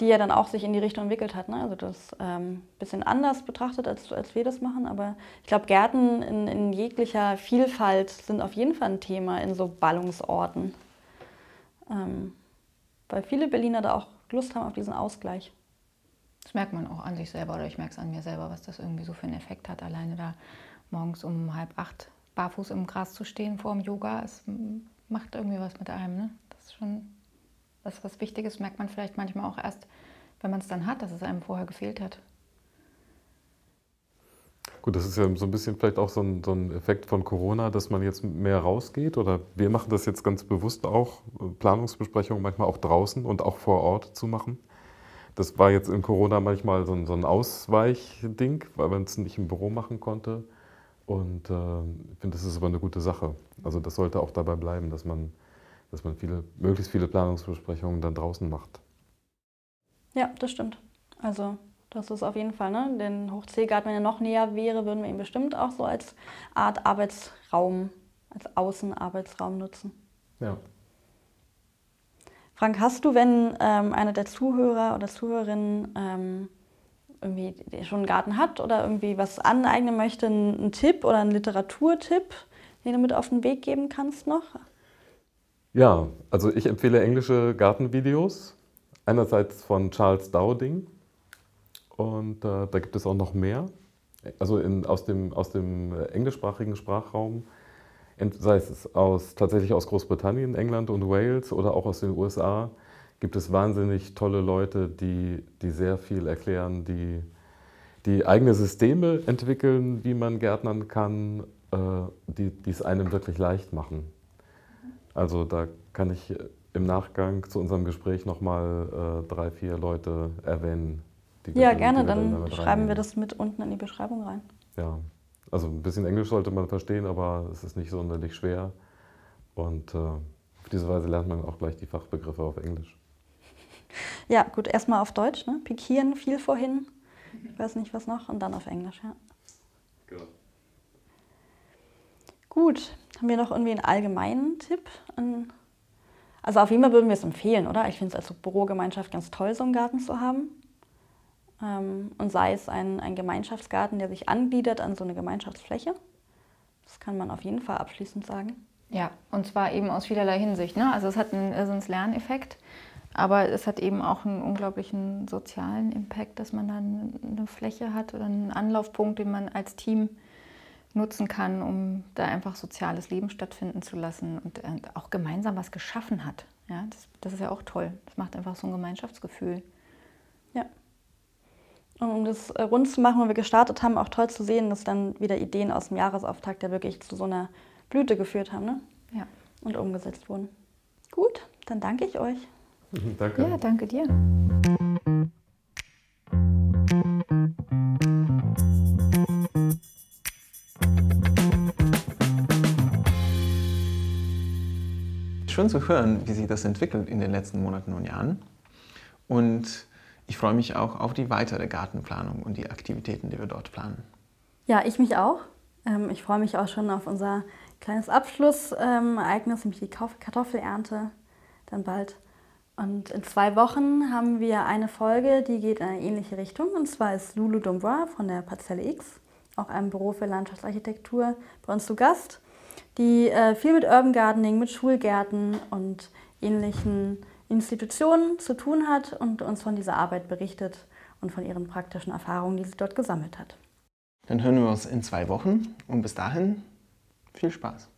die ja dann auch sich in die Richtung entwickelt hat. Ne? Also das ein ähm, bisschen anders betrachtet, als, als wir das machen. Aber ich glaube, Gärten in, in, jeglicher Vielfalt sind auf jeden Fall ein Thema in so Ballungsorten. Ähm, weil viele Berliner da auch Lust haben auf diesen Ausgleich. Das merkt man auch an sich selber oder ich merke es an mir selber, was das irgendwie so für einen Effekt hat. Alleine da morgens um halb acht barfuß im Gras zu stehen vor dem Yoga, es macht irgendwie was mit einem. Ne? Das ist schon was, was Wichtiges merkt man vielleicht manchmal auch erst, wenn man es dann hat, dass es einem vorher gefehlt hat. Gut, das ist ja so ein bisschen vielleicht auch so ein, so ein, Effekt von Corona, dass man jetzt mehr rausgeht. Oder wir machen das jetzt ganz bewusst auch, Planungsbesprechungen manchmal auch draußen und auch vor Ort zu machen. Das war jetzt in Corona manchmal so ein, so ein Ausweichding, weil man es nicht im Büro machen konnte. Und äh, ich finde, das ist aber eine gute Sache. Also das sollte auch dabei bleiben, dass man dass man viele, möglichst viele Planungsbesprechungen dann draußen macht. Ja, das stimmt. Also das ist auf jeden Fall, ne? Den Hochseegarten, wenn er noch näher wäre, würden wir ihn bestimmt auch so als Art Arbeitsraum, als Außenarbeitsraum nutzen. Ja. Frank, hast du, wenn ähm, einer der Zuhörer oder Zuhörerinnen ähm, irgendwie schon einen Garten hat oder irgendwie was aneignen möchte, einen, einen Tipp oder einen Literaturtipp, den du mit auf den Weg geben kannst noch? Ja, also ich empfehle englische Gartenvideos. Einerseits von Charles Dowding und äh, da gibt es auch noch mehr. Also in, aus, dem, aus dem englischsprachigen Sprachraum, sei es aus, tatsächlich aus Großbritannien, England und Wales oder auch aus den USA, gibt es wahnsinnig tolle Leute, die, die sehr viel erklären, die, die eigene Systeme entwickeln, wie man gärtnern kann, äh, die es einem wirklich leicht machen. Also da kann ich im Nachgang zu unserem Gespräch nochmal äh, drei, vier Leute erwähnen. ja, wir, gerne, dann, dann schreiben reinnehmen. wir das mit unten in die Beschreibung rein. Ja, also ein bisschen Englisch sollte man verstehen, aber es ist nicht sonderlich schwer. Und äh, auf diese Weise lernt man auch gleich die Fachbegriffe auf Englisch. Ja, gut, erstmal auf Deutsch, ne? Pikieren viel vorhin. Ich weiß nicht, was noch. Und dann auf Englisch, ja. Genau. Gut, haben wir noch irgendwie einen allgemeinen Tipp? Also auf jeden Fall würden wir es empfehlen, oder? Ich finde es als Bürogemeinschaft ganz toll, so einen Garten zu haben. Ähm, und sei es ein, ein Gemeinschaftsgarten, der sich angliedert an so eine Gemeinschaftsfläche. Das kann man auf jeden Fall abschließend sagen. Ja, und zwar eben aus vielerlei Hinsicht. Ne? Also es hat einen, also einen Lerneffekt, aber es hat eben auch einen unglaublichen sozialen Impact, dass man dann eine Fläche hat oder einen Anlaufpunkt, den man als Team nutzen kann, um da einfach soziales Leben stattfinden zu lassen und äh, auch gemeinsam was geschaffen hat. Ja, das, das ist ja auch toll. Das macht einfach so ein Gemeinschaftsgefühl. Ja. Und um das äh, rund zu machen, wo wir gestartet haben, auch toll zu sehen, dass dann wieder Ideen aus dem Jahresauftakt ja wirklich zu so einer Blüte geführt haben ne? ja. und umgesetzt wurden. Gut, dann danke ich euch. danke. Ja, danke dir. Schön zu hören, wie sich das entwickelt in den letzten Monaten und Jahren. Und ich freue mich auch auf die weitere Gartenplanung und die Aktivitäten, die wir dort planen. Ja, ich mich auch. Ähm, ich freue mich auch schon auf unser kleines Abschlussereignis, nämlich die Kartoffelernte dann bald. Und in zwei Wochen haben wir eine Folge, die geht in eine ähnliche Richtung. Und zwar ist Lulu Dombois von der Parzelle X, auch einem Büro für Landschaftsarchitektur, bei uns zu Gast die äh, viel mit Urban Gardening, mit Schulgärten und ähnlichen Institution zu tun hat und uns von dieser Arbeit berichtet und von ihren praktischen Erfahrungen, die sie dort gesammelt hat. Dann hören wir uns in zwei Wochen und bis dahin viel Spaß.